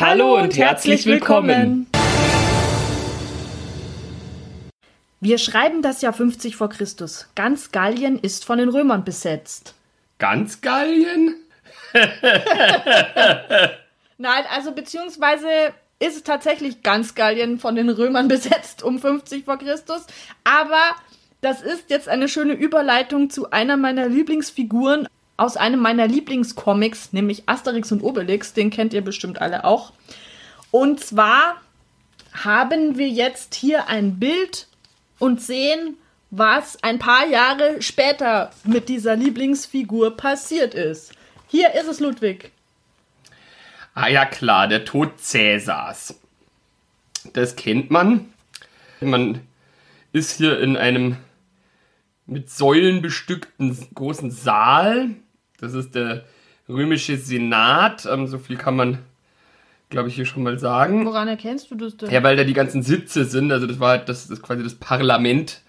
Hallo, und, herzlich willkommen. Wir schreiben das Jahr 50 vor Christus. Ganz Gallien ist von den Römern besetzt. Ganz Gallien? Nein, also beziehungsweise ist es tatsächlich ganz Gallien von den Römern besetzt um 50 vor Christus. Aber das ist jetzt eine schöne Überleitung zu einer meiner Lieblingsfiguren aus einem meiner Lieblingscomics, nämlich Asterix und Obelix. Den kennt ihr bestimmt alle auch. Und zwar haben wir jetzt hier ein Bild und sehen, was ein paar Jahre später mit dieser Lieblingsfigur passiert ist. Hier ist es, Ludwig. Ah ja klar, der Tod Cäsars. Das kennt man. Man ist hier in einem mit Säulen bestückten großen Saal. Das ist der römische Senat. Ähm, so viel kann man, glaube ich, hier schon mal sagen. Woran erkennst du das denn? Ja, weil da die ganzen Sitze sind. Also das war halt das, das quasi das Parlament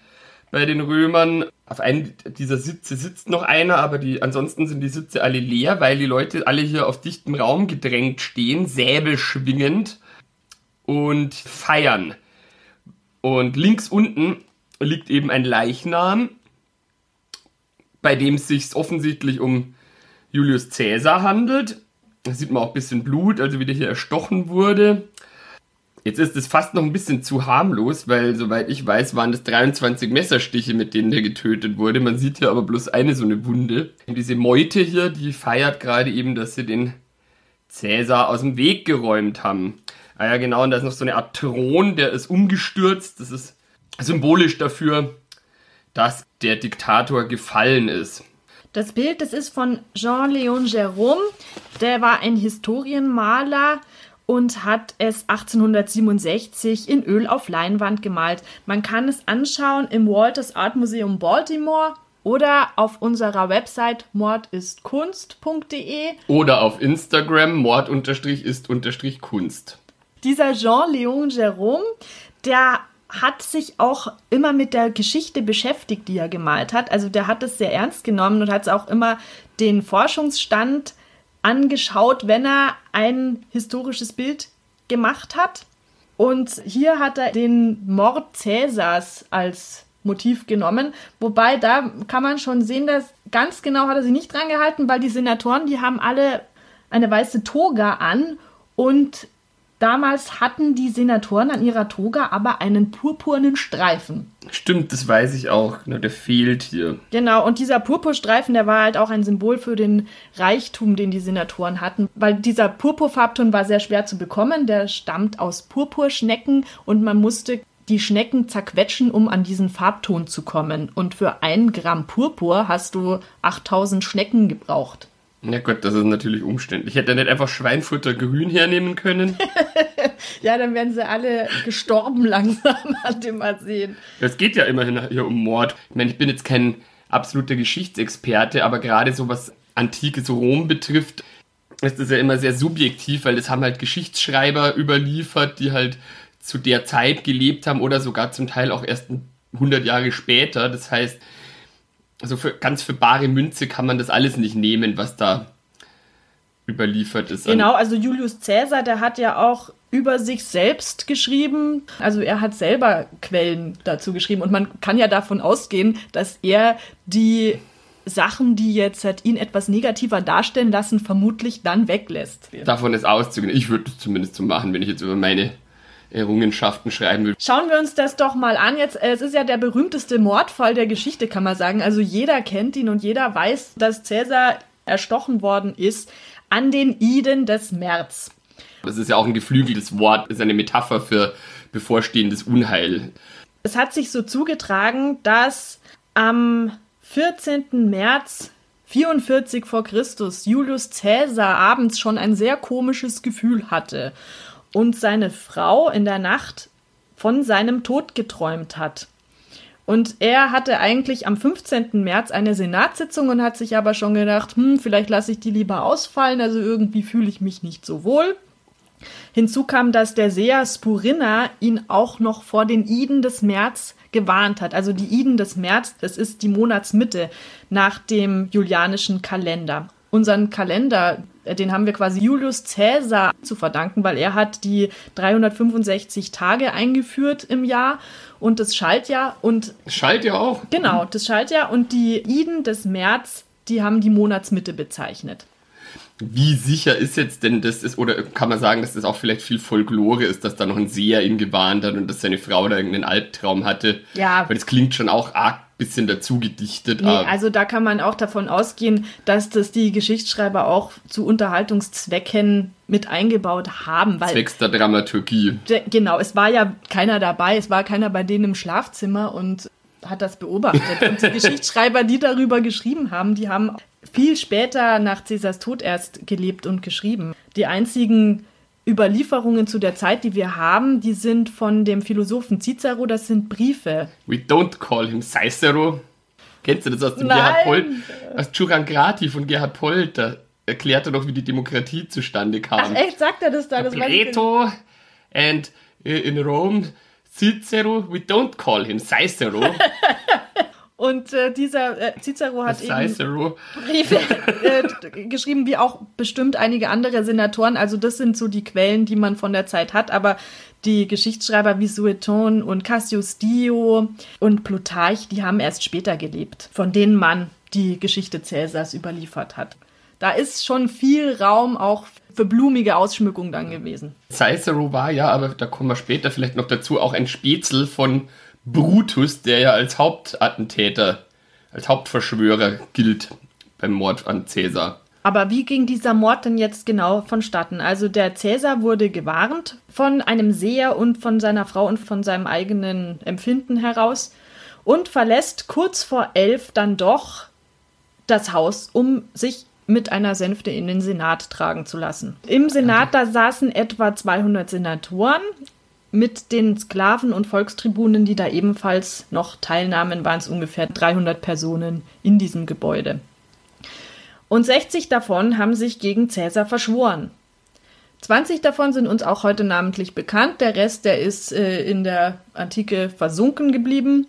bei den Römern. Auf einem dieser Sitze sitzt noch einer, aber die, ansonsten sind die Sitze alle leer, weil die Leute alle hier auf dichtem Raum gedrängt stehen, Säbel schwingend und feiern. Und links unten liegt eben ein Leichnam, bei dem es sich offensichtlich um Julius Caesar handelt. Da sieht man auch ein bisschen Blut, also wie der hier erstochen wurde. Jetzt ist es fast noch ein bisschen zu harmlos, weil soweit ich weiß, waren das 23 Messerstiche, mit denen der getötet wurde. Man sieht hier aber bloß eine so eine Wunde. Und diese Meute hier, die feiert gerade eben, dass sie den Cäsar aus dem Weg geräumt haben. Ah ja, genau, und da ist noch so eine Art Thron, der ist umgestürzt. Das ist symbolisch dafür, dass der Diktator gefallen ist. Das Bild, das ist von Jean-Léon Gérôme. Der war ein Historienmaler und hat es 1867 in Öl auf Leinwand gemalt. Man kann es anschauen im Walters Art Museum Baltimore oder auf unserer Website mordistkunst.de oder auf Instagram mord-ist-kunst. Dieser Jean-Léon Gérôme, der hat sich auch immer mit der Geschichte beschäftigt, die er gemalt hat. Also der hat es sehr ernst genommen und hat auch immer den Forschungsstand angeschaut, wenn er ein historisches Bild gemacht hat. Und hier hat er den Mord Cäsars als Motiv genommen. Wobei da kann man schon sehen, dass ganz genau hat er sich nicht dran gehalten, weil die Senatoren, die haben alle eine weiße Toga an und Damals hatten die Senatoren an ihrer Toga aber einen purpurnen Streifen. Stimmt, das weiß ich auch. Der fehlt hier. Genau, und dieser Purpurstreifen, der war halt auch ein Symbol für den Reichtum, den die Senatoren hatten. Weil dieser Purpurfarbton war sehr schwer zu bekommen. Der stammt aus Purpurschnecken und man musste die Schnecken zerquetschen, um an diesen Farbton zu kommen. Und für ein Gramm Purpur hast du 8000 Schnecken gebraucht. Ja Gott, das ist natürlich umständlich. Ich hätte nicht einfach Schweinfutter grün hernehmen können. ja, dann wären sie alle gestorben langsam an dem Mal sehen. Es geht ja immerhin hier um Mord. Ich meine, ich bin jetzt kein absoluter Geschichtsexperte, aber gerade so was antikes Rom betrifft, ist das ja immer sehr subjektiv, weil das haben halt Geschichtsschreiber überliefert, die halt zu der Zeit gelebt haben oder sogar zum Teil auch erst 100 Jahre später. Das heißt, also für, ganz für bare Münze kann man das alles nicht nehmen, was da überliefert ist. Genau, also Julius Caesar, der hat ja auch über sich selbst geschrieben. Also er hat selber Quellen dazu geschrieben und man kann ja davon ausgehen, dass er die Sachen, die jetzt halt ihn etwas negativer darstellen lassen, vermutlich dann weglässt. Davon ist auszugehen. Ich würde es zumindest so machen, wenn ich jetzt über meine Errungenschaften schreiben will. Schauen wir uns das doch mal an. Jetzt, es ist ja der berühmteste Mordfall der Geschichte, kann man sagen. Also jeder kennt ihn und jeder weiß, dass Cäsar erstochen worden ist an den Iden des März. Das ist ja auch ein geflügeltes Wort, ist eine Metapher für bevorstehendes Unheil. Es hat sich so zugetragen, dass am 14. März 44 vor Christus Julius Caesar abends schon ein sehr komisches Gefühl hatte und seine Frau in der Nacht von seinem Tod geträumt hat. Und er hatte eigentlich am 15. März eine Senatssitzung und hat sich aber schon gedacht, hm, vielleicht lasse ich die lieber ausfallen, also irgendwie fühle ich mich nicht so wohl. Hinzu kam, dass der Seher Spurina ihn auch noch vor den Iden des März gewarnt hat. Also die Iden des März, das ist die Monatsmitte nach dem julianischen Kalender. Unseren Kalender, den haben wir quasi Julius Caesar zu verdanken, weil er hat die 365 Tage eingeführt im Jahr und das Schaltjahr und Schaltjahr auch. Genau, das Schaltjahr und die Iden des März, die haben die Monatsmitte bezeichnet. Wie sicher ist jetzt denn das ist, oder kann man sagen, dass das auch vielleicht viel Folklore ist, dass da noch ein Seher ihn gewarnt hat und dass seine Frau da irgendeinen Albtraum hatte? Ja. Weil das klingt schon auch arg bisschen dazu gedichtet. Nee, also da kann man auch davon ausgehen, dass das die Geschichtsschreiber auch zu Unterhaltungszwecken mit eingebaut haben. Weil, Zwecks der Dramaturgie. Genau, es war ja keiner dabei, es war keiner bei denen im Schlafzimmer und hat das beobachtet. Und die Geschichtsschreiber, die darüber geschrieben haben, die haben viel später nach Caesars Tod erst gelebt und geschrieben. Die einzigen Überlieferungen zu der Zeit, die wir haben, die sind von dem Philosophen Cicero, das sind Briefe. We don't call him Cicero. Kennst du das aus dem Nein. Gerhard Polt? Aus Churangrati von Gerhard Polt, da erklärt er doch, wie die Demokratie zustande kam. Ach echt, sagt er das da? Das Plato and in Rome Cicero, we don't call him Cicero. Und äh, dieser äh, Cicero hat Cicero. eben Briefe äh, geschrieben, wie auch bestimmt einige andere Senatoren. Also das sind so die Quellen, die man von der Zeit hat. Aber die Geschichtsschreiber wie Sueton und Cassius Dio und Plutarch, die haben erst später gelebt, von denen man die Geschichte Cäsars überliefert hat. Da ist schon viel Raum auch für blumige Ausschmückung dann gewesen. Cicero war ja, aber da kommen wir später vielleicht noch dazu, auch ein Spätzle von Brutus, der ja als Hauptattentäter, als Hauptverschwörer gilt beim Mord an Caesar. Aber wie ging dieser Mord denn jetzt genau vonstatten? Also der Cäsar wurde gewarnt von einem Seher und von seiner Frau und von seinem eigenen Empfinden heraus und verlässt kurz vor elf dann doch das Haus, um sich mit einer Sänfte in den Senat tragen zu lassen. Im Senat, da saßen etwa 200 Senatoren mit den Sklaven und Volkstribunen, die da ebenfalls noch teilnahmen, waren es ungefähr 300 Personen in diesem Gebäude. Und 60 davon haben sich gegen Cäsar verschworen. 20 davon sind uns auch heute namentlich bekannt, der Rest, der ist äh, in der Antike versunken geblieben.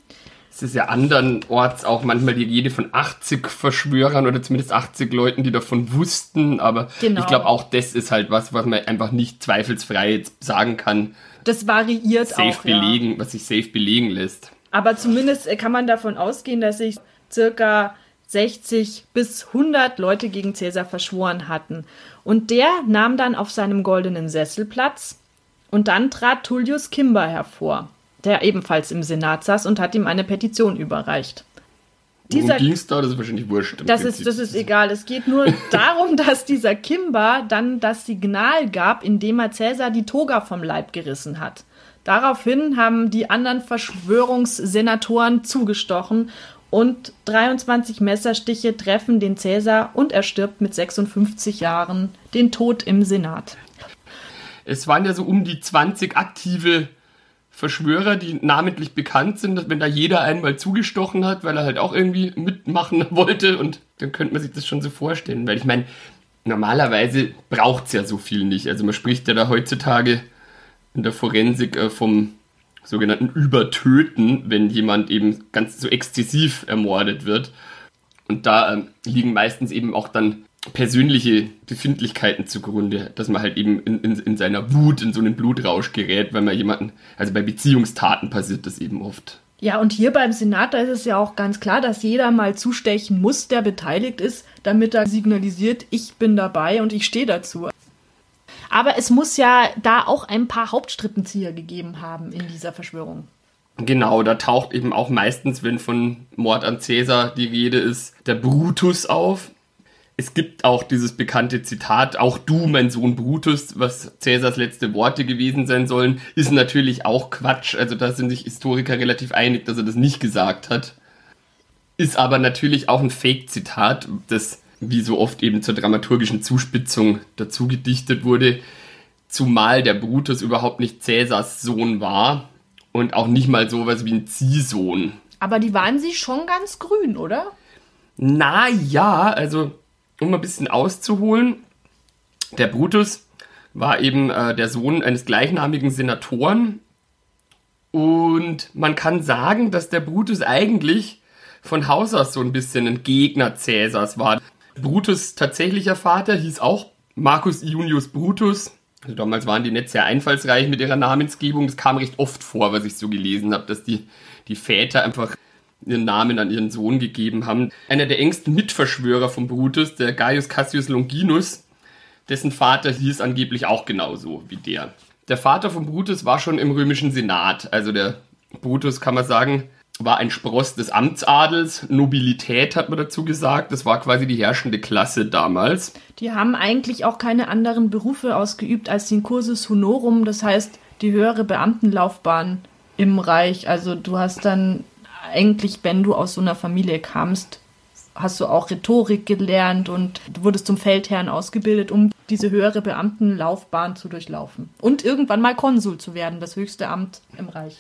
Es ist ja andernorts auch manchmal die Rede von 80 Verschwörern oder zumindest 80 Leuten, die davon wussten, aber genau. ich glaube auch das ist halt was, was man einfach nicht zweifelsfrei jetzt sagen kann, das variiert safe auch. Belegen, ja. Was sich safe belegen lässt. Aber zumindest kann man davon ausgehen, dass sich circa 60 bis 100 Leute gegen Cäsar verschworen hatten. Und der nahm dann auf seinem goldenen Sessel Platz und dann trat Tullius Kimber hervor, der ebenfalls im Senat saß und hat ihm eine Petition überreicht. Dieser, ging es da? Das ist wahrscheinlich wurscht. Das ist, das ist egal. Es geht nur darum, dass dieser Kimber dann das Signal gab, indem er Cäsar die Toga vom Leib gerissen hat. Daraufhin haben die anderen Verschwörungssenatoren zugestochen und 23 Messerstiche treffen den Cäsar und er stirbt mit 56 Jahren den Tod im Senat. Es waren ja so um die 20 aktive Verschwörer, die namentlich bekannt sind, wenn da jeder einmal zugestochen hat, weil er halt auch irgendwie mitmachen wollte und dann könnte man sich das schon so vorstellen, weil ich meine, normalerweise braucht es ja so viel nicht. Also man spricht ja da heutzutage in der Forensik äh, vom sogenannten Übertöten, wenn jemand eben ganz so exzessiv ermordet wird. Und da ähm, liegen meistens eben auch dann persönliche Befindlichkeiten zugrunde, dass man halt eben in, in, in seiner Wut in so einen Blutrausch gerät, weil man jemanden, also bei Beziehungstaten passiert das eben oft. Ja, und hier beim Senat, da ist es ja auch ganz klar, dass jeder mal zustechen muss, der beteiligt ist, damit er signalisiert, ich bin dabei und ich stehe dazu. Aber es muss ja da auch ein paar Hauptstrippenzieher gegeben haben in dieser Verschwörung. Genau, da taucht eben auch meistens, wenn von Mord an Cäsar die Rede ist, der Brutus auf es gibt auch dieses bekannte Zitat, auch du, mein Sohn Brutus, was Cäsars letzte Worte gewesen sein sollen, ist natürlich auch Quatsch. Also da sind sich Historiker relativ einig, dass er das nicht gesagt hat. Ist aber natürlich auch ein Fake-Zitat, das wie so oft eben zur dramaturgischen Zuspitzung dazu gedichtet wurde. zumal der Brutus überhaupt nicht Cäsars Sohn war und auch nicht mal sowas wie ein Ziehsohn. Aber die waren sie schon ganz grün, oder? Na ja, also um ein bisschen auszuholen, der Brutus war eben äh, der Sohn eines gleichnamigen Senatoren und man kann sagen, dass der Brutus eigentlich von Haus aus so ein bisschen ein Gegner Cäsars war. Brutus tatsächlicher Vater hieß auch Marcus Iunius Brutus. Also damals waren die nicht sehr einfallsreich mit ihrer Namensgebung. Das kam recht oft vor, was ich so gelesen habe, dass die, die Väter einfach ihren Namen an ihren Sohn gegeben haben. Einer der engsten Mitverschwörer von Brutus, der Gaius Cassius Longinus, dessen Vater hieß angeblich auch genauso wie der. Der Vater von Brutus war schon im römischen Senat. Also der Brutus, kann man sagen, war ein Spross des Amtsadels. Nobilität hat man dazu gesagt. Das war quasi die herrschende Klasse damals. Die haben eigentlich auch keine anderen Berufe ausgeübt als den Cursus Honorum, das heißt die höhere Beamtenlaufbahn im Reich. Also du hast dann eigentlich, wenn du aus so einer Familie kamst, hast du auch Rhetorik gelernt und wurdest zum Feldherrn ausgebildet, um diese höhere Beamtenlaufbahn zu durchlaufen. Und irgendwann mal Konsul zu werden, das höchste Amt im Reich.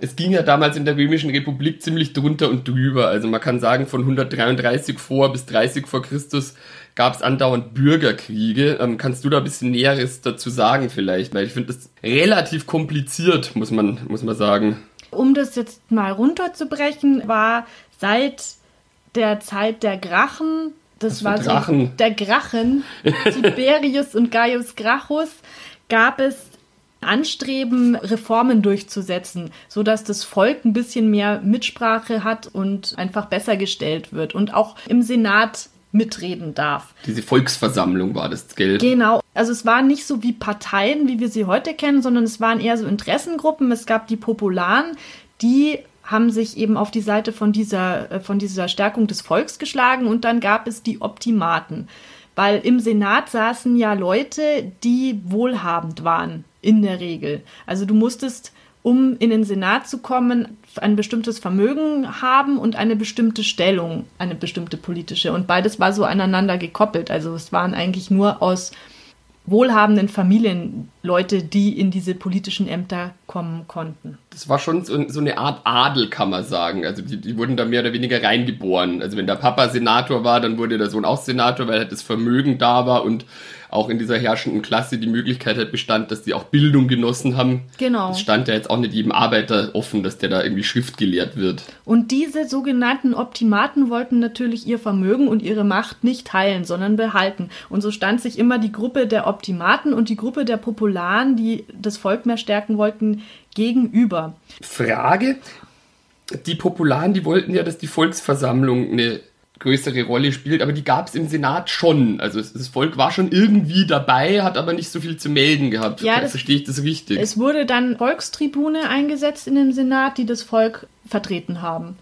Es ging ja damals in der Römischen Republik ziemlich drunter und drüber. Also man kann sagen, von 133 vor bis 30 vor Christus gab es andauernd Bürgerkriege. Ähm, kannst du da ein bisschen Näheres dazu sagen vielleicht? Weil ich finde das relativ kompliziert, muss man, muss man sagen. Um das jetzt mal runterzubrechen, war seit der Zeit der Grachen. Das war Drachen? so der Grachen, Tiberius und Gaius Gracchus, gab es Anstreben, Reformen durchzusetzen, so dass das Volk ein bisschen mehr Mitsprache hat und einfach besser gestellt wird und auch im Senat mitreden darf. Diese Volksversammlung war das Geld. Genau. Also es waren nicht so wie Parteien, wie wir sie heute kennen, sondern es waren eher so Interessengruppen. Es gab die Popularen, die haben sich eben auf die Seite von dieser, äh, von dieser Stärkung des Volks geschlagen und dann gab es die Optimaten. Weil im Senat saßen ja Leute, die wohlhabend waren, in der Regel. Also du musstest, um in den Senat zu kommen, ein bestimmtes Vermögen haben und eine bestimmte Stellung, eine bestimmte politische. Und beides war so aneinander gekoppelt. Also es waren eigentlich nur aus wohlhabenden Familien Leute, die in diese politischen Ämter kommen konnten. Das war schon so, so eine Art Adel, kann man sagen. Also die, die, wurden da mehr oder weniger reingeboren. Also wenn der Papa Senator war, dann wurde der Sohn auch Senator, weil halt das Vermögen da war und auch in dieser herrschenden Klasse die Möglichkeit halt bestand, dass die auch Bildung genossen haben. Genau. Das stand ja jetzt auch nicht jedem Arbeiter offen, dass der da irgendwie Schrift gelehrt wird. Und diese sogenannten Optimaten wollten natürlich ihr Vermögen und ihre Macht nicht teilen, sondern behalten. Und so stand sich immer die Gruppe der Optimaten und die Gruppe der Popularen, die das Volk mehr stärken wollten, gegenüber. Frage. Die Popularen, die wollten ja, dass die Volksversammlung eine größere Rolle spielt, aber die gab es im Senat schon. Also das Volk war schon irgendwie dabei, hat aber nicht so viel zu melden gehabt. Ja, das, Verstehe ich das richtig? Es wurde dann Volkstribune eingesetzt in dem Senat, die das Volk vertreten haben.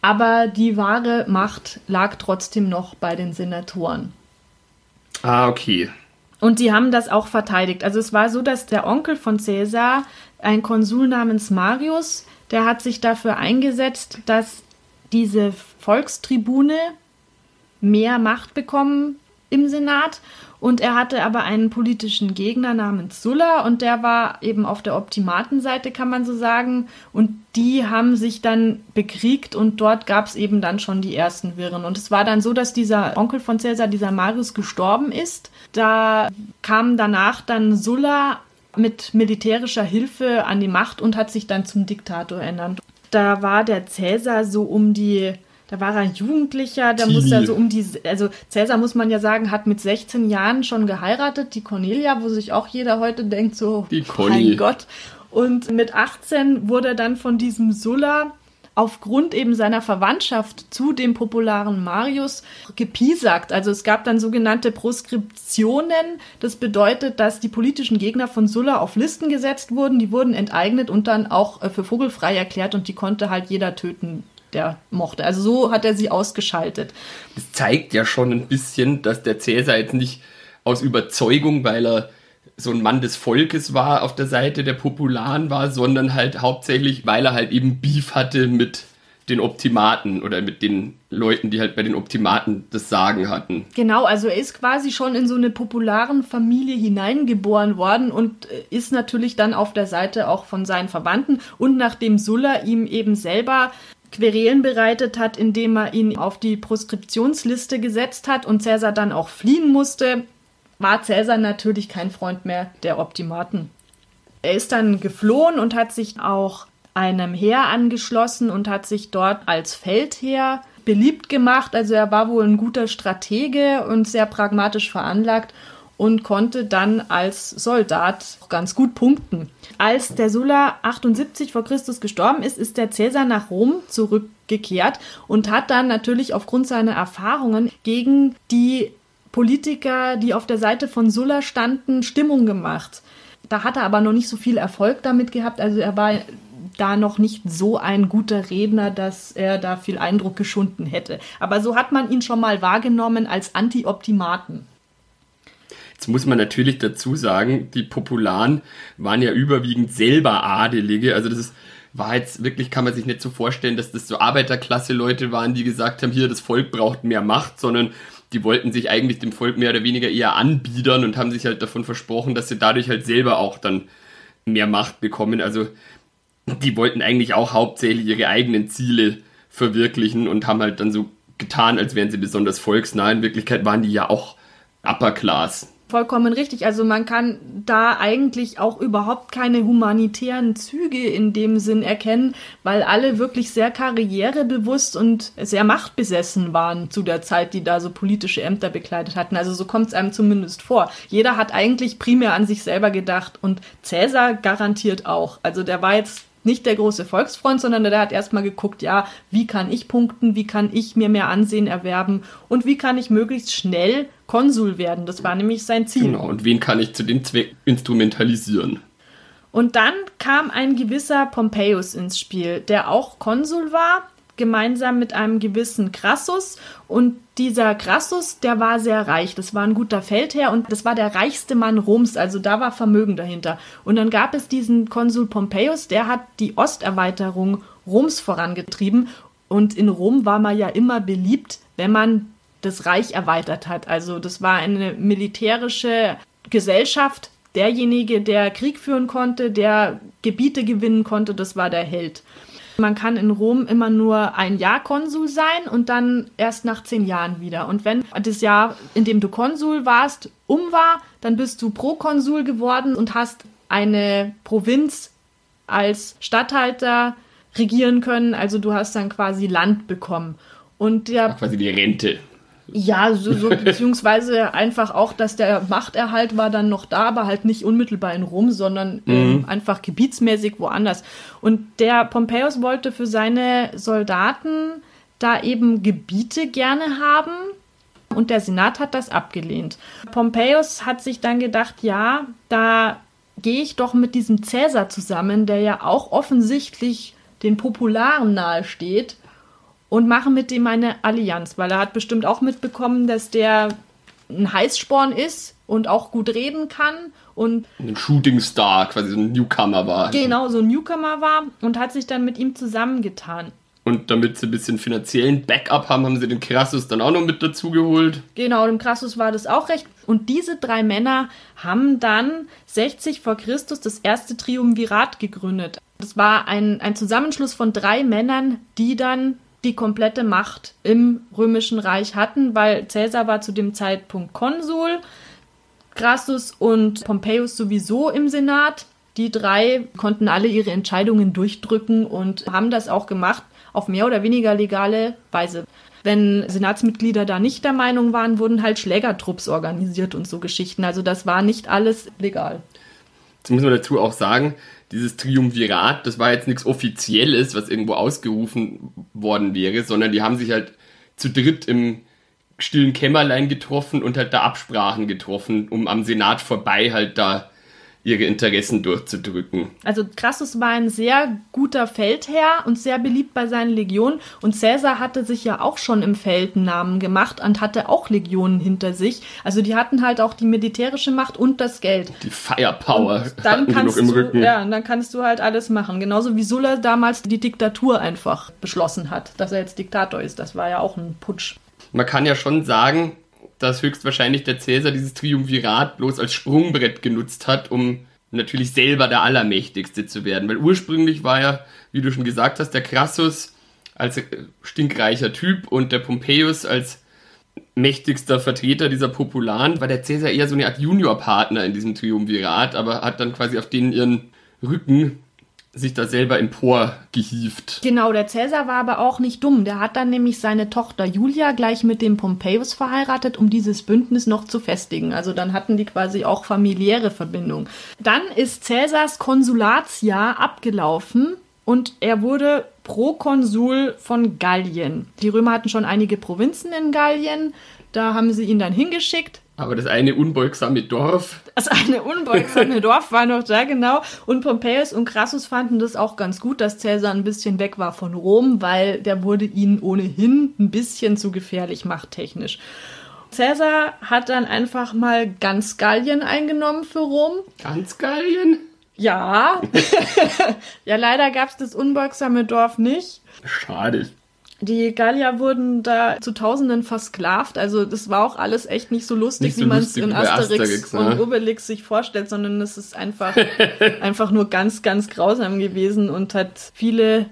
Aber die wahre Macht lag trotzdem noch bei den Senatoren. Ah, okay. Und die haben das auch verteidigt. Also es war so, dass der Onkel von Caesar, ein Konsul namens Marius, der hat sich dafür eingesetzt, dass diese Volkstribune mehr Macht bekommen im Senat. Und er hatte aber einen politischen Gegner namens Sulla und der war eben auf der Optimatenseite, kann man so sagen. Und die haben sich dann bekriegt und dort gab es eben dann schon die ersten Wirren. Und es war dann so, dass dieser Onkel von Caesar, dieser Marius, gestorben ist. Da kam danach dann Sulla mit militärischer Hilfe an die Macht und hat sich dann zum Diktator ernannt. Da war der Cäsar so um die da war er Jugendlicher, da muss er so um die, also Cäsar muss man ja sagen, hat mit 16 Jahren schon geheiratet, die Cornelia, wo sich auch jeder heute denkt, so, die mein Gott. Und mit 18 wurde er dann von diesem Sulla aufgrund eben seiner Verwandtschaft zu dem popularen Marius gepiesackt. Also es gab dann sogenannte Proskriptionen. Das bedeutet, dass die politischen Gegner von Sulla auf Listen gesetzt wurden, die wurden enteignet und dann auch äh, für vogelfrei erklärt und die konnte halt jeder töten, der mochte. Also so hat er sie ausgeschaltet. Das zeigt ja schon ein bisschen, dass der Cäsar jetzt nicht aus Überzeugung, weil er so ein Mann des Volkes war, auf der Seite der Popularen war, sondern halt hauptsächlich, weil er halt eben Beef hatte mit den Optimaten oder mit den Leuten, die halt bei den Optimaten das Sagen hatten. Genau, also er ist quasi schon in so eine popularen Familie hineingeboren worden und äh, ist natürlich dann auf der Seite auch von seinen Verwandten. Und nachdem Sulla ihm eben selber Querelen bereitet hat, indem er ihn auf die Proskriptionsliste gesetzt hat und Cäsar dann auch fliehen musste, war Cäsar natürlich kein Freund mehr der Optimaten. Er ist dann geflohen und hat sich auch einem Heer angeschlossen und hat sich dort als Feldherr beliebt gemacht. Also er war wohl ein guter Stratege und sehr pragmatisch veranlagt und konnte dann als Soldat ganz gut punkten. Als der Sulla 78 vor Christus gestorben ist, ist der Cäsar nach Rom zurückgekehrt und hat dann natürlich aufgrund seiner Erfahrungen gegen die Politiker, die auf der Seite von Sulla standen, Stimmung gemacht. Da hat er aber noch nicht so viel Erfolg damit gehabt. Also er war da noch nicht so ein guter Redner, dass er da viel Eindruck geschunden hätte. Aber so hat man ihn schon mal wahrgenommen als Anti-Optimaten. Jetzt muss man natürlich dazu sagen, die Popularen waren ja überwiegend selber Adelige. Also das ist, war jetzt wirklich, kann man sich nicht so vorstellen, dass das so Arbeiterklasse-Leute waren, die gesagt haben, hier, das Volk braucht mehr Macht, sondern die wollten sich eigentlich dem Volk mehr oder weniger eher anbiedern und haben sich halt davon versprochen, dass sie dadurch halt selber auch dann mehr Macht bekommen. Also die wollten eigentlich auch hauptsächlich ihre eigenen Ziele verwirklichen und haben halt dann so getan, als wären sie besonders volksnah. In Wirklichkeit waren die ja auch Upper Class. Vollkommen richtig. Also man kann da eigentlich auch überhaupt keine humanitären Züge in dem Sinn erkennen, weil alle wirklich sehr karrierebewusst und sehr machtbesessen waren zu der Zeit, die da so politische Ämter bekleidet hatten. Also so kommt es einem zumindest vor. Jeder hat eigentlich primär an sich selber gedacht und Cäsar garantiert auch. Also der war jetzt nicht der große Volksfreund, sondern der hat erstmal geguckt, ja, wie kann ich punkten, wie kann ich mir mehr Ansehen erwerben und wie kann ich möglichst schnell Konsul werden. Das war nämlich sein Ziel. Genau, und wen kann ich zu dem Zweck instrumentalisieren? Und dann kam ein gewisser Pompeius ins Spiel, der auch Konsul war gemeinsam mit einem gewissen Crassus. Und dieser Crassus, der war sehr reich. Das war ein guter Feldherr und das war der reichste Mann Roms. Also da war Vermögen dahinter. Und dann gab es diesen Konsul Pompeius, der hat die Osterweiterung Roms vorangetrieben. Und in Rom war man ja immer beliebt, wenn man das Reich erweitert hat. Also das war eine militärische Gesellschaft. Derjenige, der Krieg führen konnte, der Gebiete gewinnen konnte, das war der Held. Man kann in Rom immer nur ein Jahr Konsul sein und dann erst nach zehn Jahren wieder. Und wenn das Jahr, in dem du Konsul warst, um war, dann bist du Prokonsul geworden und hast eine Provinz als Statthalter regieren können. Also du hast dann quasi Land bekommen. Und der, quasi die Rente. Ja, so, so beziehungsweise einfach auch, dass der Machterhalt war dann noch da, aber halt nicht unmittelbar in Rom, sondern mhm. ähm, einfach gebietsmäßig woanders. Und der Pompeius wollte für seine Soldaten da eben Gebiete gerne haben und der Senat hat das abgelehnt. Pompeius hat sich dann gedacht, ja, da gehe ich doch mit diesem Cäsar zusammen, der ja auch offensichtlich den Popularen nahesteht und mache mit dem eine Allianz, weil er hat bestimmt auch mitbekommen, dass der ein Heißsporn ist und auch gut reden kann und ein Shooting Star, quasi so ein Newcomer war. Genau, so ein Newcomer war und hat sich dann mit ihm zusammengetan. Und damit sie ein bisschen finanziellen Backup haben, haben sie den Crassus dann auch noch mit dazu geholt. Genau, dem Crassus war das auch recht. Und diese drei Männer haben dann 60 vor Christus das erste Triumvirat gegründet. Das war ein, ein Zusammenschluss von drei Männern, die dann die komplette Macht im Römischen Reich hatten, weil Caesar war zu dem Zeitpunkt Konsul, Crassus und Pompeius sowieso im Senat. Die drei konnten alle ihre Entscheidungen durchdrücken und haben das auch gemacht auf mehr oder weniger legale Weise. Wenn Senatsmitglieder da nicht der Meinung waren, wurden halt Schlägertrupps organisiert und so Geschichten. Also das war nicht alles legal. Jetzt muss man dazu auch sagen, dieses Triumvirat, das war jetzt nichts Offizielles, was irgendwo ausgerufen worden wäre, sondern die haben sich halt zu dritt im stillen Kämmerlein getroffen und halt da Absprachen getroffen, um am Senat vorbei halt da ihre Interessen durchzudrücken. Also Crassus war ein sehr guter Feldherr und sehr beliebt bei seinen Legionen. Und Caesar hatte sich ja auch schon im Feld einen Namen gemacht und hatte auch Legionen hinter sich. Also die hatten halt auch die militärische Macht und das Geld. Die Firepower Und dann kannst im du, Rücken. ja, und dann kannst du halt alles machen. Genauso wie Sulla damals die Diktatur einfach beschlossen hat, dass er jetzt Diktator ist. Das war ja auch ein Putsch. Man kann ja schon sagen, dass höchstwahrscheinlich der Cäsar dieses Triumvirat bloß als Sprungbrett genutzt hat, um natürlich selber der Allermächtigste zu werden. Weil ursprünglich war ja, wie du schon gesagt hast, der Crassus als stinkreicher Typ und der Pompeius als mächtigster Vertreter dieser Popularen, war der Cäsar eher so eine Art Juniorpartner in diesem Triumvirat, aber hat dann quasi auf denen ihren Rücken sich da selber emporgehievt. Genau, der Cäsar war aber auch nicht dumm. Der hat dann nämlich seine Tochter Julia gleich mit dem Pompeius verheiratet, um dieses Bündnis noch zu festigen. Also dann hatten die quasi auch familiäre Verbindung. Dann ist Cäsars Konsulatsjahr abgelaufen und er wurde Prokonsul von Gallien. Die Römer hatten schon einige Provinzen in Gallien. Da haben sie ihn dann hingeschickt. Aber das eine unbeugsame Dorf, Das eine unbeugsame Dorf war noch da, genau. Und Pompeius und Crassus fanden das auch ganz gut, dass Caesar ein bisschen weg war von Rom, weil der wurde ihnen ohnehin ein bisschen zu gefährlich machttechnisch. Caesar hat dann einfach mal ganz Gallien eingenommen für Rom. ganz Gallien. Ja. ja, leider gab es das unbeugsame Dorf nicht. Schade. Die Gallier wurden da zu Tausenden versklavt. Also das war auch alles echt nicht so lustig, Nicht so wie man es in Asterix, Asterix, und ne? Obelix sich vorstellt, sondern es ist einfach, einfach nur ganz, ganz grausam gewesen und hat viele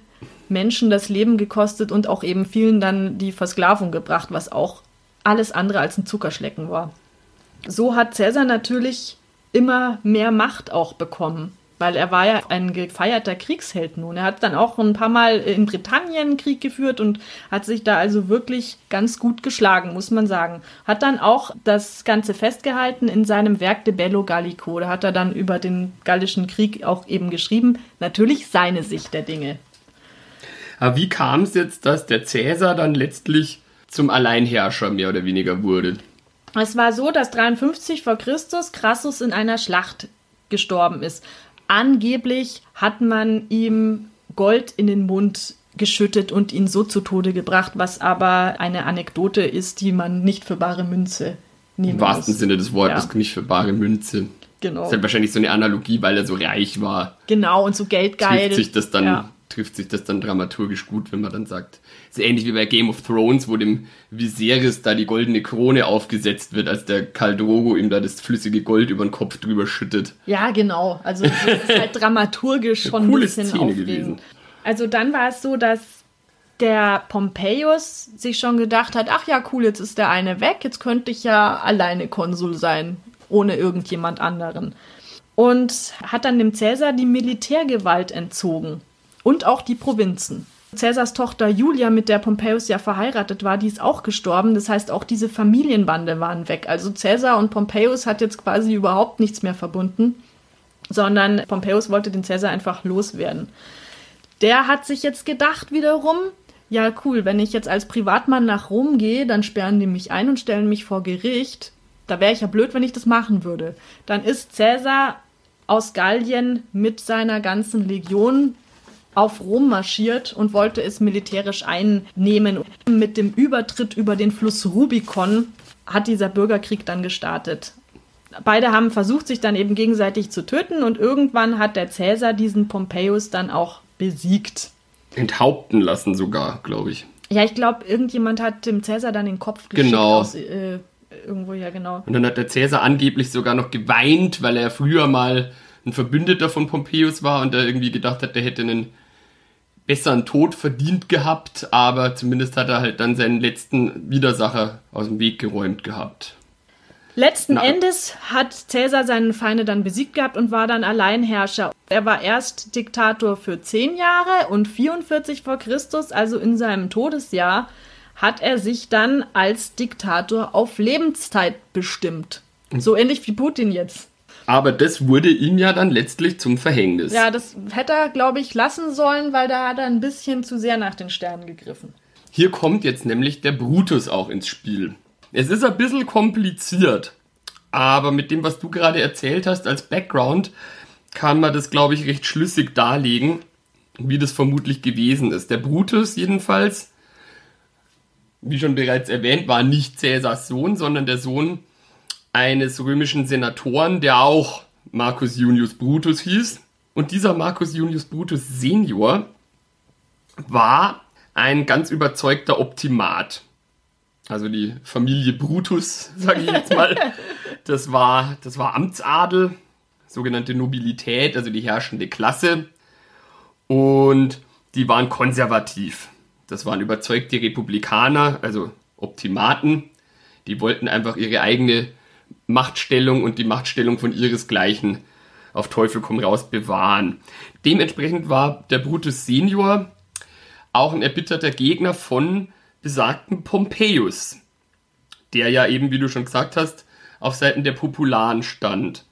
Menschen das Leben gekostet und auch eben vielen dann die Versklavung gebracht, was auch alles andere als ein Zuckerschlecken war. So hat Cäsar natürlich immer mehr Macht auch bekommen. Weil er war ja ein gefeierter Kriegsheld nun. Er hat dann auch ein paar Mal in Britannien Krieg geführt und hat sich da also wirklich ganz gut geschlagen, muss man sagen. Hat dann auch das Ganze festgehalten in seinem Werk De Bello Gallico. Da hat er dann über den Gallischen Krieg auch eben geschrieben. Natürlich seine Sicht der Dinge. Aber wie kam es jetzt, dass der Cäsar dann letztlich zum Alleinherrscher mehr oder weniger wurde? Es war so, dass 53 vor Christus Crassus in einer Schlacht gestorben ist. Angeblich hat man ihm Gold in den Mund geschüttet und ihn so zu Tode gebracht, was aber eine Anekdote ist, die man nicht für bare Münze nehmen Im wahrsten muss. Sinne des Wortes, Ja. nicht für bare Münze. Genau. Das ist halt wahrscheinlich so eine Analogie, weil er so reich war. Genau, und so geldgeil. Trifft sich das dann, Ja. trifft sich das dann dramaturgisch gut, wenn man dann sagt. Ist ähnlich wie bei Game of Thrones, wo dem Viserys da die goldene Krone aufgesetzt wird, als der Khal Drogo ihm da das flüssige Gold über den Kopf drüber schüttet. Ja, genau. Also es ist halt dramaturgisch schon ein bisschen Szene aufregend. gewesen. Also dann war es so, dass der Pompeius sich schon gedacht hat, ach ja, cool, jetzt ist der eine weg, jetzt könnte ich ja alleine Konsul sein, ohne irgendjemand anderen. Und hat dann dem Cäsar die Militärgewalt entzogen und auch die Provinzen. Cäsars Tochter Julia, mit der Pompeius ja verheiratet war, die ist auch gestorben. Das heißt, auch diese Familienbande waren weg. Also Cäsar und Pompeius hat jetzt quasi überhaupt nichts mehr verbunden, sondern Pompeius wollte den Cäsar einfach loswerden. Der hat sich jetzt gedacht wiederum, ja cool, wenn ich jetzt als Privatmann nach Rom gehe, dann sperren die mich ein und stellen mich vor Gericht. Da wäre ich ja blöd, wenn ich das machen würde. Dann ist Cäsar aus Gallien mit seiner ganzen Legion auf Rom marschiert und wollte es militärisch einnehmen. Mit dem Übertritt über den Fluss Rubicon hat dieser Bürgerkrieg dann gestartet. Beide haben versucht, sich dann eben gegenseitig zu töten und irgendwann hat der Cäsar diesen Pompeius dann auch besiegt. Enthaupten lassen sogar, glaube ich. Ja, ich glaube, irgendjemand hat dem Cäsar dann den Kopf geschickt Genau. aus äh, irgendwo, ja genau. Und dann hat der Cäsar angeblich sogar noch geweint, weil er früher mal ein Verbündeter von Pompeius war und er irgendwie gedacht hat, der hätte einen besseren Tod verdient gehabt, aber zumindest hat er halt dann seinen letzten Widersacher aus dem Weg geräumt gehabt. Letzten Na. Endes hat Cäsar seinen Feinde dann besiegt gehabt und war dann Alleinherrscher. Er war erst Diktator für zehn Jahre und 44 vor Christus, also in seinem Todesjahr, hat er sich dann als Diktator auf Lebenszeit bestimmt. So ähnlich wie Putin jetzt. Aber das wurde ihm ja dann letztlich zum Verhängnis. Ja, das hätte er, glaube ich, lassen sollen, weil da hat er ein bisschen zu sehr nach den Sternen gegriffen. Hier kommt jetzt nämlich der Brutus auch ins Spiel. Es ist ein bisschen kompliziert, Aber mit dem, was du gerade erzählt hast als Background, kann man das, glaube ich, recht schlüssig darlegen, wie das vermutlich gewesen ist. Der Brutus jedenfalls, wie schon bereits erwähnt, war nicht Cäsars Sohn, sondern der Sohn eines römischen Senatoren, der auch Marcus Junius Brutus hieß. Und dieser Marcus Junius Brutus Senior war ein ganz überzeugter Optimat. Also die Familie Brutus, sage ich jetzt mal, das war, das war Amtsadel, sogenannte Nobilität, also die herrschende Klasse. Und die waren konservativ. Das waren überzeugte Republikaner, also Optimaten. Die wollten einfach ihre eigene Machtstellung und die Machtstellung von ihresgleichen auf Teufel komm raus bewahren. Dementsprechend war der Brutus Senior auch ein erbitterter Gegner von besagten Pompeius, der ja eben, wie du schon gesagt hast, auf Seiten der Popularen stand.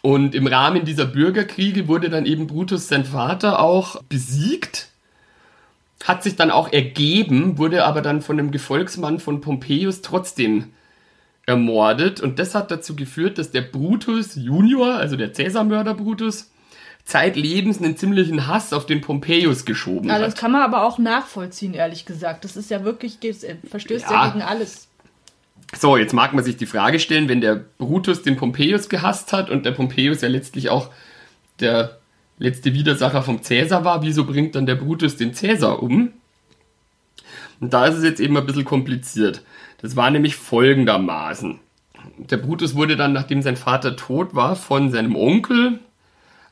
Und im Rahmen dieser Bürgerkriege wurde dann eben Brutus sein Vater auch besiegt, hat sich dann auch ergeben, wurde aber dann von einem Gefolgsmann von Pompeius trotzdem ermordet. Und das hat dazu geführt, dass der Brutus Junior, also der Cäsarmörder Brutus, zeitlebens einen ziemlichen Hass auf den Pompeius geschoben ja, Das kann man aber auch nachvollziehen, ehrlich gesagt. Das ist ja wirklich, äh, verstößt ja, ja gegen alles. So, jetzt mag man sich die Frage stellen, wenn der Brutus den Pompeius gehasst hat und der Pompeius ja letztlich auch der letzte Widersacher vom Cäsar war, wieso bringt dann der Brutus den Cäsar um? Und da ist es jetzt eben ein bisschen kompliziert. Das war nämlich folgendermaßen. Der Brutus wurde dann, nachdem sein Vater tot war, von seinem Onkel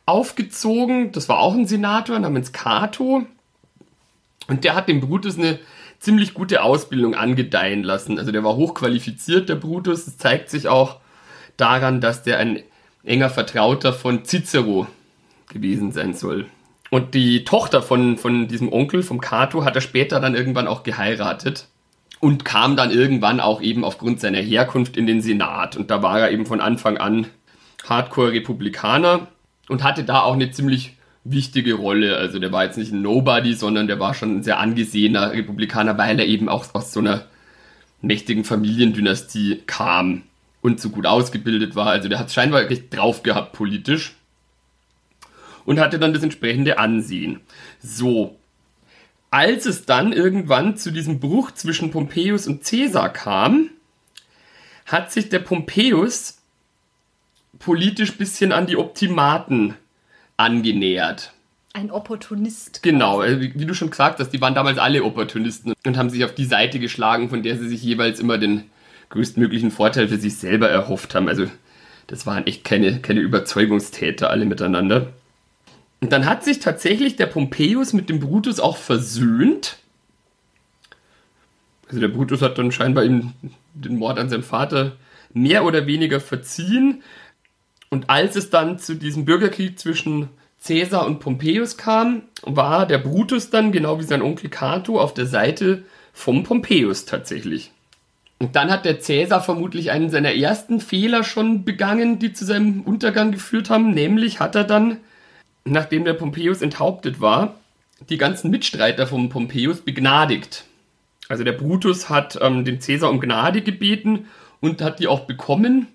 aufgezogen. Das war auch ein Senator namens Cato. Und der hat dem Brutus eine ziemlich gute Ausbildung angedeihen lassen. Also der war hochqualifiziert, der Brutus. Das zeigt sich auch daran, dass der ein enger Vertrauter von Cicero gewesen sein soll. Und die Tochter von, von diesem Onkel, vom Cato, hat er später dann irgendwann auch geheiratet und kam dann irgendwann auch eben aufgrund seiner Herkunft in den Senat. Und da war er eben von Anfang an Hardcore-Republikaner und hatte da auch eine ziemlich wichtige Rolle. Also der war jetzt nicht ein Nobody, sondern der war schon ein sehr angesehener Republikaner, weil er eben auch aus so einer mächtigen Familiendynastie kam und so gut ausgebildet war. Also der hat es scheinbar recht drauf gehabt politisch und hatte dann das entsprechende Ansehen. So. Als es dann irgendwann zu diesem Bruch zwischen Pompeius und Caesar kam, hat sich der Pompeius politisch bisschen an die Optimaten angenähert. Ein Opportunist. Genau, äh, wie, wie, du schon gesagt hast, die waren damals alle Opportunisten und haben sich auf die Seite geschlagen, von der sie sich jeweils immer den größtmöglichen Vorteil für sich selber erhofft haben. Also das waren echt keine, keine Überzeugungstäter alle miteinander. Und dann hat sich tatsächlich der Pompeius mit dem Brutus auch versöhnt. Also der Brutus hat dann scheinbar ihm den Mord an seinem Vater mehr oder weniger verziehen. Und als es dann zu diesem Bürgerkrieg zwischen Caesar und Pompeius kam, war der Brutus dann, genau wie sein Onkel Cato, auf der Seite vom Pompeius tatsächlich. Und dann hat der Caesar vermutlich einen seiner ersten Fehler schon begangen, die zu seinem Untergang geführt haben, nämlich hat er dann, nachdem der Pompeius enthauptet war, die ganzen Mitstreiter vom Pompeius begnadigt. Also der Brutus hat ähm, den Caesar um Gnade gebeten und hat die auch bekommen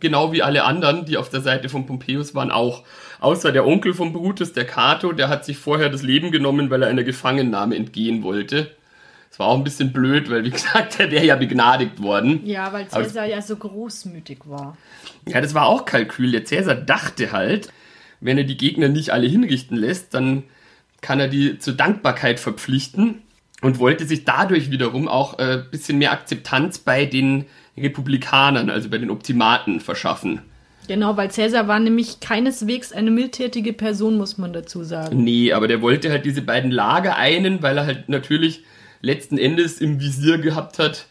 genau wie alle anderen, die auf der Seite von Pompeius waren, auch. Außer der Onkel von Brutus, der Cato, der hat sich vorher das Leben genommen, weil er einer Gefangennahme entgehen wollte. Das war auch ein bisschen blöd, weil wie gesagt, der wäre ja begnadigt worden. Ja, weil Cäsar ja so großmütig war. Ja, das war auch Kalkül. Der Cäsar dachte halt, wenn er die Gegner nicht alle hinrichten lässt, dann kann er die zur Dankbarkeit verpflichten und wollte sich dadurch wiederum auch ein äh, bisschen mehr Akzeptanz bei den Republikanern, also bei den Optimaten, verschaffen. Genau, weil Cäsar war nämlich keineswegs eine mildtätige Person, muss man dazu sagen. Nee, aber der wollte halt diese beiden Lager einen, weil er halt natürlich letzten Endes im Visier gehabt hat,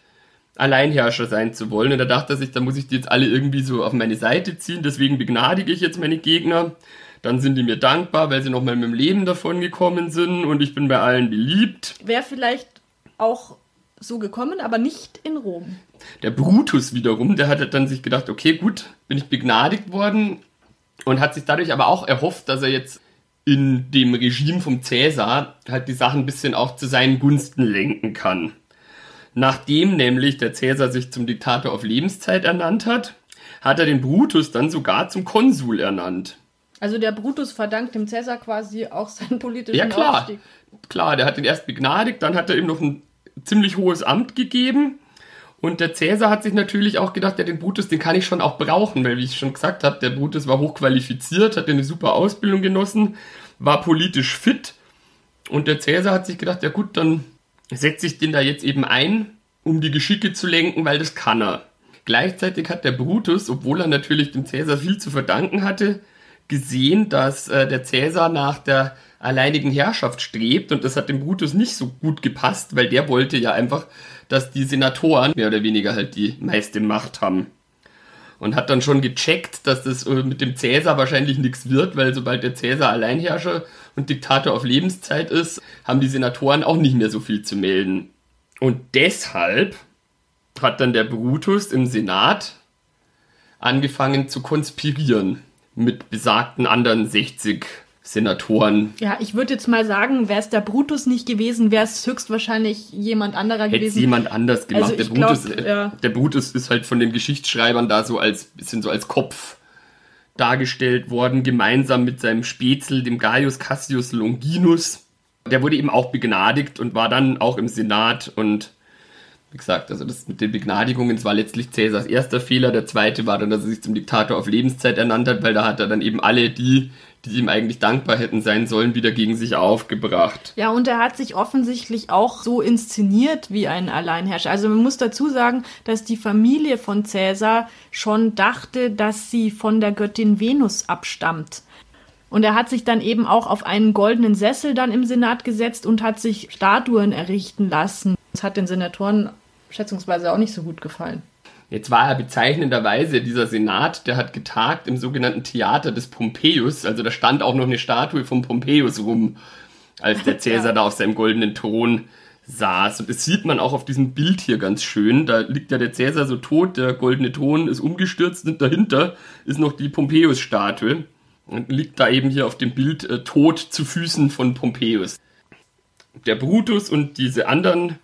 Alleinherrscher sein zu wollen. Und da dachte er sich, da muss ich die jetzt alle irgendwie so auf meine Seite ziehen, deswegen begnadige ich jetzt meine Gegner. Dann sind die mir dankbar, weil sie nochmal mit dem Leben davon gekommen sind und ich bin bei allen beliebt. Wäre vielleicht auch so gekommen, aber nicht in Rom. Der Brutus wiederum, der hat dann sich gedacht, okay, gut, bin ich begnadigt worden und hat sich dadurch aber auch erhofft, dass er jetzt in dem Regime vom Cäsar halt die Sachen ein bisschen auch zu seinen Gunsten lenken kann. Nachdem nämlich der Cäsar sich zum Diktator auf Lebenszeit ernannt hat, hat er den Brutus dann sogar zum Konsul ernannt. Also der Brutus verdankt dem Cäsar quasi auch seinen politischen Ja, klar. Aufstieg. Klar, der hat ihn erst begnadigt, dann hat er ihm noch ein ziemlich hohes Amt gegeben. Und der Cäsar hat sich natürlich auch gedacht, ja, den Brutus, den kann ich schon auch brauchen, weil, wie ich schon gesagt habe, der Brutus war hochqualifiziert, hatte eine super Ausbildung genossen, war politisch fit. Und der Cäsar hat sich gedacht, ja gut, dann setze ich den da jetzt eben ein, um die Geschicke zu lenken, weil das kann er. Gleichzeitig hat der Brutus, obwohl er natürlich dem Cäsar viel zu verdanken hatte, gesehen, dass äh, der Cäsar nach der alleinigen Herrschaft strebt und das hat dem Brutus nicht so gut gepasst, weil der wollte ja einfach, dass die Senatoren mehr oder weniger halt die meiste Macht haben. Und hat dann schon gecheckt, dass das äh, mit dem Cäsar wahrscheinlich nichts wird, weil sobald der Cäsar Alleinherrscher und Diktator auf Lebenszeit ist, haben die Senatoren auch nicht mehr so viel zu melden. Und deshalb hat dann der Brutus im Senat angefangen zu konspirieren mit besagten anderen 60 Senatoren. Ja, ich würde jetzt mal sagen, wäre es der Brutus nicht gewesen, wäre es höchstwahrscheinlich jemand anderer Hätte gewesen. jemand anders gemacht. Also der, Brutus, glaub, äh, ja. der Brutus ist halt von den Geschichtsschreibern da so als bisschen so als Kopf dargestellt worden, gemeinsam mit seinem Spätzle, dem Gaius Cassius Longinus. Der wurde eben auch begnadigt und war dann auch im Senat und wie gesagt, also das mit den Begnadigungen, das war letztlich Cäsars erster Fehler. Der zweite war dann, dass er sich zum Diktator auf Lebenszeit ernannt hat, weil da hat er dann eben alle die, die ihm eigentlich dankbar hätten sein sollen, wieder gegen sich aufgebracht. Ja, und er hat sich offensichtlich auch so inszeniert wie ein Alleinherrscher. Also man muss dazu sagen, dass die Familie von Cäsar schon dachte, dass sie von der Göttin Venus abstammt. Und er hat sich dann eben auch auf einen goldenen Sessel dann im Senat gesetzt und hat sich Statuen errichten lassen. Das hat den Senatoren schätzungsweise auch nicht so gut gefallen. Jetzt war er bezeichnenderweise, dieser Senat, der hat getagt im sogenannten Theater des Pompeius. Also da stand auch noch eine Statue von Pompeius rum, als der Cäsar Ja. da auf seinem goldenen Thron saß. Und das sieht man auch auf diesem Bild hier ganz schön. Da liegt ja der Cäsar so tot, der goldene Thron ist umgestürzt und dahinter ist noch die Pompeius-Statue. Und liegt da eben hier auf dem Bild äh, tot zu Füßen von Pompeius. Der Brutus und diese anderen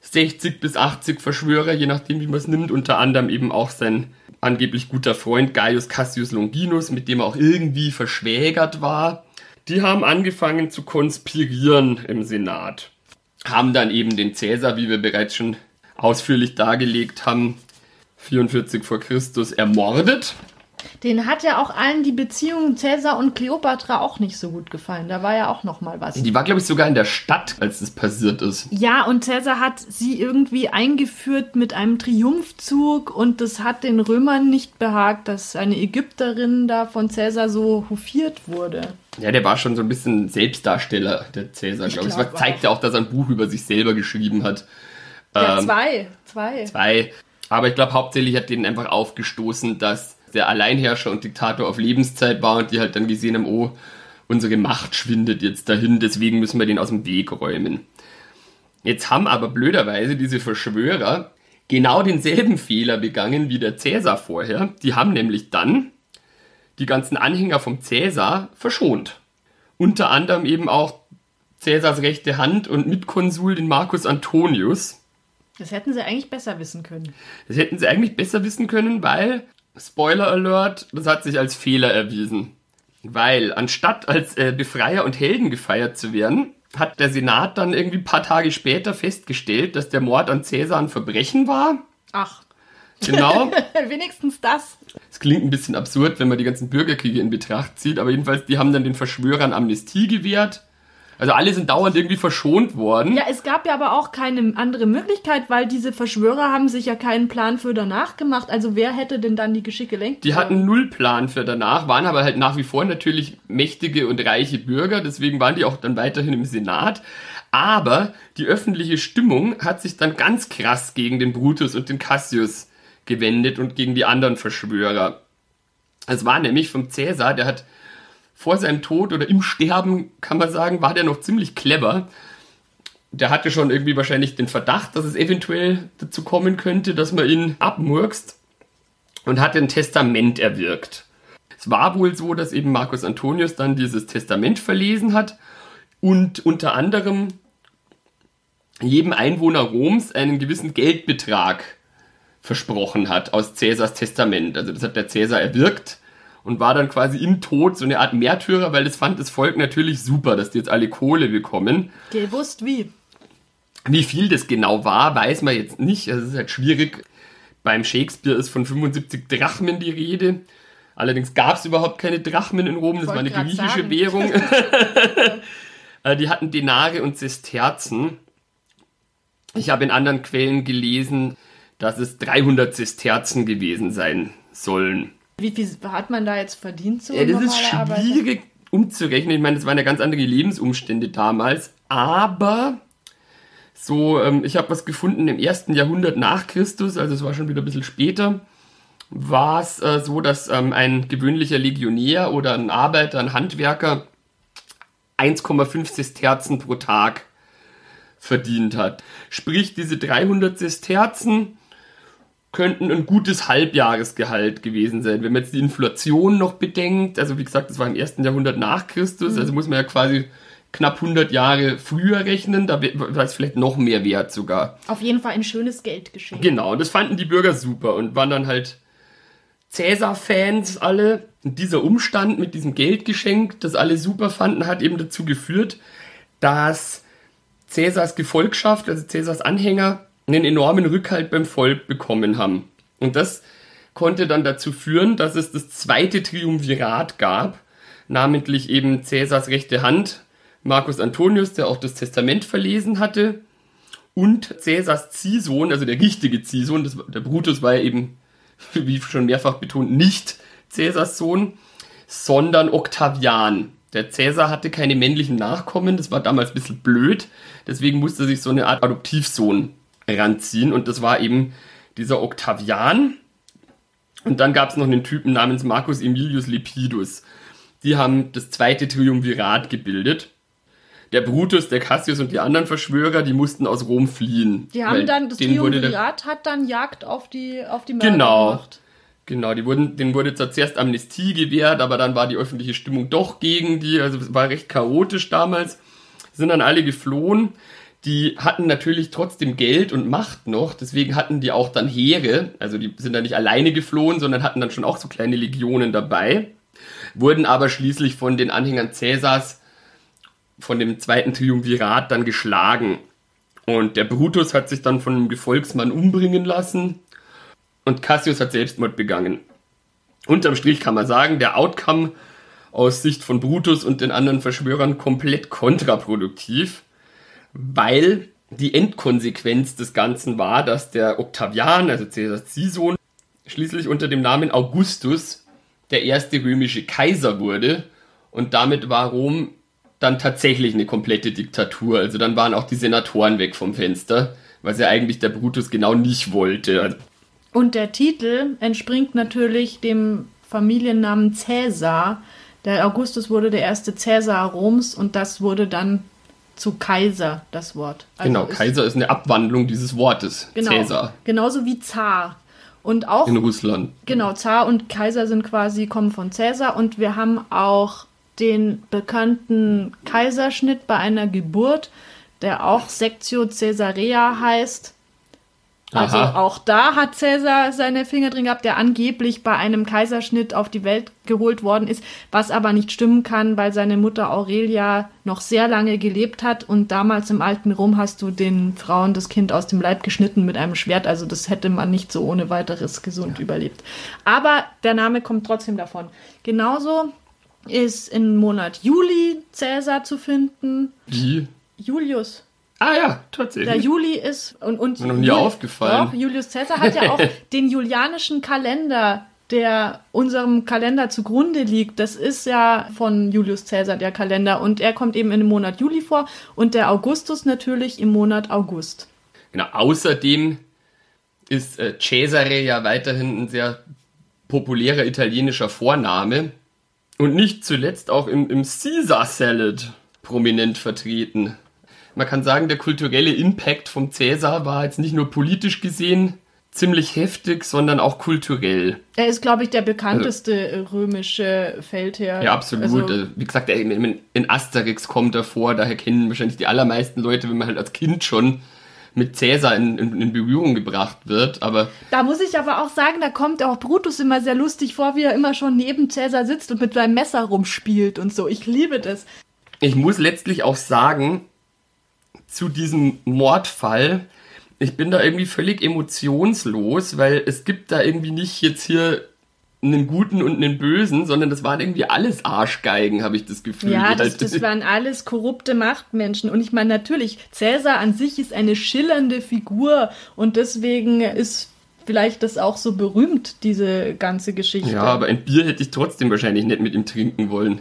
60 bis 80 Verschwörer, je nachdem, wie man es nimmt. Unter anderem eben auch sein angeblich guter Freund Gaius Cassius Longinus, mit dem er auch irgendwie verschwägert war. Die haben angefangen zu konspirieren im Senat. Haben dann eben den Cäsar, wie wir bereits schon ausführlich dargelegt haben, 44 vor Christus ermordet. Den hat ja auch allen die Beziehung Cäsar und Kleopatra auch nicht so gut gefallen. Da war ja auch noch mal was. Die war, glaube ich, sogar in der Stadt, als das passiert ist. Ja, und Cäsar hat sie irgendwie eingeführt mit einem Triumphzug und das hat den Römern nicht behagt, dass eine Ägypterin da von Cäsar so hofiert wurde. Ja, der war schon so ein bisschen Selbstdarsteller, der Cäsar, glaube ich. glaub Das zeigt ja auch, dass er ein Buch über sich selber geschrieben hat. Ja, Ähm, zwei. Zwei. zwei. Aber ich glaube, hauptsächlich hat denen einfach aufgestoßen, dass der Alleinherrscher und Diktator auf Lebenszeit war und die halt dann gesehen haben, oh, unsere Macht schwindet jetzt dahin, deswegen müssen wir den aus dem Weg räumen. Jetzt haben aber blöderweise diese Verschwörer genau denselben Fehler begangen wie der Cäsar vorher. Die haben nämlich dann die ganzen Anhänger vom Cäsar verschont. Unter anderem eben auch Cäsars rechte Hand und Mitkonsul, den Marcus Antonius. Das hätten sie eigentlich besser wissen können. Das hätten sie eigentlich besser wissen können, weil, Spoiler Alert, das hat sich als Fehler erwiesen. Weil anstatt als äh, Befreier und Helden gefeiert zu werden, hat der Senat dann irgendwie ein paar Tage später festgestellt, dass der Mord an Cäsar ein Verbrechen war. Ach, Genau. wenigstens das. Es klingt ein bisschen absurd, wenn man die ganzen Bürgerkriege in Betracht zieht, aber jedenfalls, die haben dann den Verschwörern Amnestie gewährt. Also alle sind dauernd irgendwie verschont worden. Ja, es gab ja aber auch keine andere Möglichkeit, weil diese Verschwörer haben sich ja keinen Plan für danach gemacht. Also wer hätte denn dann die Geschicke lenken Die hatten null Plan für danach, waren aber halt nach wie vor natürlich mächtige und reiche Bürger, deswegen waren die auch dann weiterhin im Senat. Aber die öffentliche Stimmung hat sich dann ganz krass gegen den Brutus und den Cassius gewendet und gegen die anderen Verschwörer. Es war nämlich vom Cäsar, der hat vor seinem Tod oder im Sterben, kann man sagen, war der noch ziemlich clever. Der hatte schon irgendwie wahrscheinlich den Verdacht, dass es eventuell dazu kommen könnte, dass man ihn abmurkst und hat ein Testament erwirkt. Es war wohl so, dass eben Marcus Antonius dann dieses Testament verlesen hat und unter anderem jedem Einwohner Roms einen gewissen Geldbetrag versprochen hat aus Cäsars Testament. Also das hat der Cäsar erwirkt und war dann quasi im Tod so eine Art Märtyrer, weil das fand das Volk natürlich super, dass die jetzt alle Kohle bekommen. Gewusst wie. Wie viel das genau war, weiß man jetzt nicht. Also es ist halt schwierig. Beim Shakespeare ist von 75 Drachmen die Rede. Allerdings gab es überhaupt keine Drachmen in Rom, das war eine griechische sagen. Währung. Äh, die hatten Denare und Sesterzen. Ich habe in anderen Quellen gelesen, dass es 300 Sesterzen gewesen sein sollen. Wie viel hat man da jetzt verdient? So ja, das ist schwierig Arbeit? umzurechnen. Ich meine, das waren ja ganz andere Lebensumstände damals. Aber so, ähm, ich habe was gefunden im ersten Jahrhundert nach Christus, also es war schon wieder ein bisschen später, war es äh, so, dass ähm, ein gewöhnlicher Legionär oder ein Arbeiter, ein Handwerker 1,5 Sesterzen pro Tag verdient hat. Sprich, diese 300 Sesterzen könnten ein gutes Halbjahresgehalt gewesen sein. Wenn man jetzt die Inflation noch bedenkt, also wie gesagt, das war im ersten Jahrhundert nach Christus, mhm. also muss man ja quasi knapp 100 Jahre früher rechnen, da war es vielleicht noch mehr wert sogar. Auf jeden Fall ein schönes Geldgeschenk. Genau, und das fanden die Bürger super und waren dann halt Cäsar-Fans alle. Und dieser Umstand mit diesem Geldgeschenk, das alle super fanden, hat eben dazu geführt, dass Cäsars Gefolgschaft, also Cäsars Anhänger, einen enormen Rückhalt beim Volk bekommen haben. Und das konnte dann dazu führen, dass es das zweite Triumvirat gab, namentlich eben Cäsars rechte Hand, Marcus Antonius, der auch das Testament verlesen hatte, und Cäsars Ziehsohn, also der richtige Ziehsohn, das, der Brutus war ja eben, wie schon mehrfach betont, nicht Cäsars Sohn, sondern Octavian. Der Cäsar hatte keine männlichen Nachkommen, das war damals ein bisschen blöd, deswegen musste sich so eine Art Adoptivsohn ranziehen und das war eben dieser Octavian. Und dann gab es noch einen Typen namens Marcus Emilius Lepidus. Die haben das zweite Triumvirat gebildet der Brutus, der Cassius und die anderen Verschwörer, die mussten aus Rom fliehen. Die haben dann, das Triumvirat hat dann Jagd auf die, auf die Mörder genau, gemacht. Genau, die wurden, denen wurde zwar zuerst Amnestie gewährt, aber dann war die öffentliche Stimmung doch gegen die, also es war recht chaotisch damals. Sind dann alle geflohen. Die hatten natürlich trotzdem Geld und Macht noch, deswegen hatten die auch dann Heere, also die sind dann nicht alleine geflohen, sondern hatten dann schon auch so kleine Legionen dabei, wurden aber schließlich von den Anhängern Cäsars von dem zweiten Triumvirat dann geschlagen. Und der Brutus hat sich dann von einem Gefolgsmann umbringen lassen und Cassius hat Selbstmord begangen. Unterm Strich kann man sagen, der Outcome aus Sicht von Brutus und den anderen Verschwörern komplett kontraproduktiv, weil die Endkonsequenz des Ganzen war, dass der Octavian, also Caesars Ziehsohn, schließlich unter dem Namen Augustus der erste römische Kaiser wurde und damit war Rom dann tatsächlich eine komplette Diktatur. Also dann waren auch die Senatoren weg vom Fenster, was ja eigentlich der Brutus genau nicht wollte. Also und der Titel entspringt natürlich dem Familiennamen Cäsar. Der Augustus wurde der erste Cäsar Roms und das wurde dann zu Kaiser, das Wort. Also genau, ist Kaiser ist eine Abwandlung dieses Wortes, genau, Cäsar. Genauso wie Zar. Und auch in Russland. Genau, Zar und Kaiser sind quasi kommen von Cäsar und wir haben auch den bekannten Kaiserschnitt bei einer Geburt, der auch Sectio Caesarea heißt. Also Aha. auch da hat Cäsar seine Finger drin gehabt, der angeblich bei einem Kaiserschnitt auf die Welt geholt worden ist, was aber nicht stimmen kann, weil seine Mutter Aurelia noch sehr lange gelebt hat und damals im alten Rom hast du den Frauen das Kind aus dem Leib geschnitten mit einem Schwert, also das hätte man nicht so ohne weiteres gesund ja. überlebt. Aber der Name kommt trotzdem davon. Genauso ist im Monat Juli Cäsar zu finden. Wie? Julius. Ah ja, tatsächlich. Der Juli ist und und Mir noch nie Juli, aufgefallen. Doch, Julius Caesar hat ja auch den julianischen Kalender, der unserem Kalender zugrunde liegt. Das ist ja von Julius Caesar der Kalender und er kommt eben in dem Monat Juli vor und der Augustus natürlich im Monat August. Genau. Außerdem ist äh, Cesare ja weiterhin ein sehr populärer italienischer Vorname und nicht zuletzt auch im, im Caesar Salad prominent vertreten. Man kann sagen, der kulturelle Impact vom Cäsar war jetzt nicht nur politisch gesehen ziemlich heftig, sondern auch kulturell. Er ist, glaube ich, der bekannteste also, römische Feldherr. Ja, absolut. Also, äh, Wie gesagt, in Asterix kommt er vor, daher kennen wahrscheinlich die allermeisten Leute, wenn man halt als Kind schon mit Cäsar in, in, in, Berührung gebracht wird, aber... Da muss ich aber auch sagen, da kommt auch Brutus immer sehr lustig vor, wie er immer schon neben Cäsar sitzt und mit seinem Messer rumspielt und so. Ich liebe das. Ich muss letztlich auch sagen, zu diesem Mordfall, ich bin da irgendwie völlig emotionslos, weil es gibt da irgendwie nicht jetzt hier einen guten und einen bösen, sondern das waren irgendwie alles Arschgeigen, habe ich das Gefühl. Ja, das, das waren alles korrupte Machtmenschen. Und ich meine, natürlich, Cäsar an sich ist eine schillernde Figur und deswegen ist vielleicht das auch so berühmt, diese ganze Geschichte. Ja, aber ein Bier hätte ich trotzdem wahrscheinlich nicht mit ihm trinken wollen.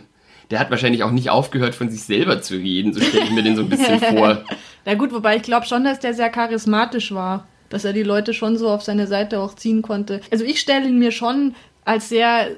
Der hat wahrscheinlich auch nicht aufgehört, von sich selber zu reden, so stelle ich mir den so ein bisschen vor. Na gut, wobei ich glaube schon, dass der sehr charismatisch war dass er die Leute schon so auf seine Seite auch ziehen konnte. Also ich stelle ihn mir schon als sehr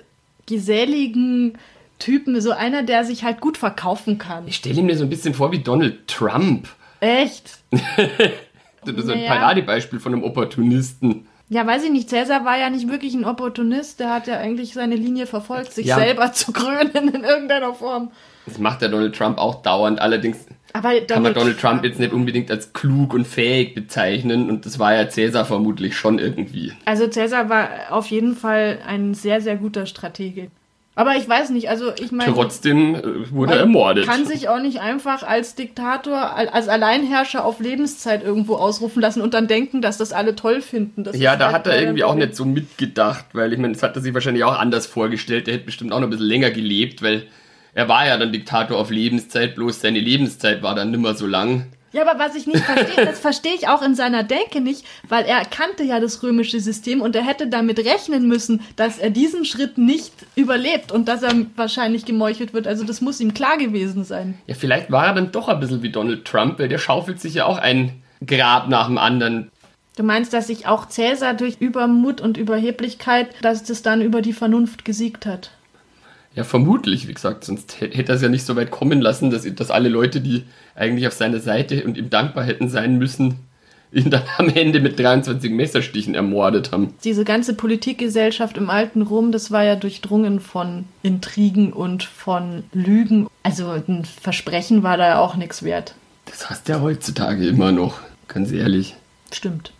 geselligen Typen, so einer, der sich halt gut verkaufen kann. Ich stelle ihn mir so ein bisschen vor wie Donald Trump. Echt? das ist ein naja. Paradebeispiel von einem Opportunisten. Ja, weiß ich nicht. Cäsar war ja nicht wirklich ein Opportunist. Der hat ja eigentlich seine Linie verfolgt, sich ja. selber zu krönen in irgendeiner Form. Das macht der Donald Trump auch dauernd. Allerdings kann man Donald Trump jetzt nicht unbedingt als klug und fähig bezeichnen. Und das war ja Cäsar vermutlich schon irgendwie. Also Cäsar war auf jeden Fall ein sehr, sehr guter Stratege. Aber ich weiß nicht, also ich meine. Trotzdem äh, wurde er ermordet. Kann sich auch nicht einfach als Diktator, als Alleinherrscher auf Lebenszeit irgendwo ausrufen lassen und dann denken, dass das alle toll finden. Das ja, da halt hat er irgendwie auch nicht so mitgedacht, weil ich meine, das hat er sich wahrscheinlich auch anders vorgestellt. Der hätte bestimmt auch noch ein bisschen länger gelebt, weil er war ja dann Diktator auf Lebenszeit, bloß seine Lebenszeit war dann nimmer so lang. Ja, aber was ich nicht verstehe, das verstehe ich auch in seiner Denke nicht, weil er kannte ja das römische System und er hätte damit rechnen müssen, dass er diesen Schritt nicht überlebt und dass er wahrscheinlich gemeuchelt wird. Also das muss ihm klar gewesen sein. Ja, vielleicht war er dann doch ein bisschen wie Donald Trump, weil der schaufelt sich ja auch ein Grab nach dem anderen. Du meinst, dass sich auch Cäsar durch Übermut und Überheblichkeit, dass das dann über die Vernunft gesiegt hat? Ja, vermutlich, wie gesagt, sonst hätte er es ja nicht so weit kommen lassen, dass, dass alle Leute, die eigentlich auf seiner Seite und ihm dankbar hätten sein müssen, ihn dann am Ende mit 23 Messerstichen ermordet haben. Diese ganze Politikgesellschaft im alten Rom, das war ja durchdrungen von Intrigen und von Lügen. Also ein Versprechen war da ja auch nichts wert. Das hast du ja heutzutage immer noch, ganz ehrlich. Stimmt.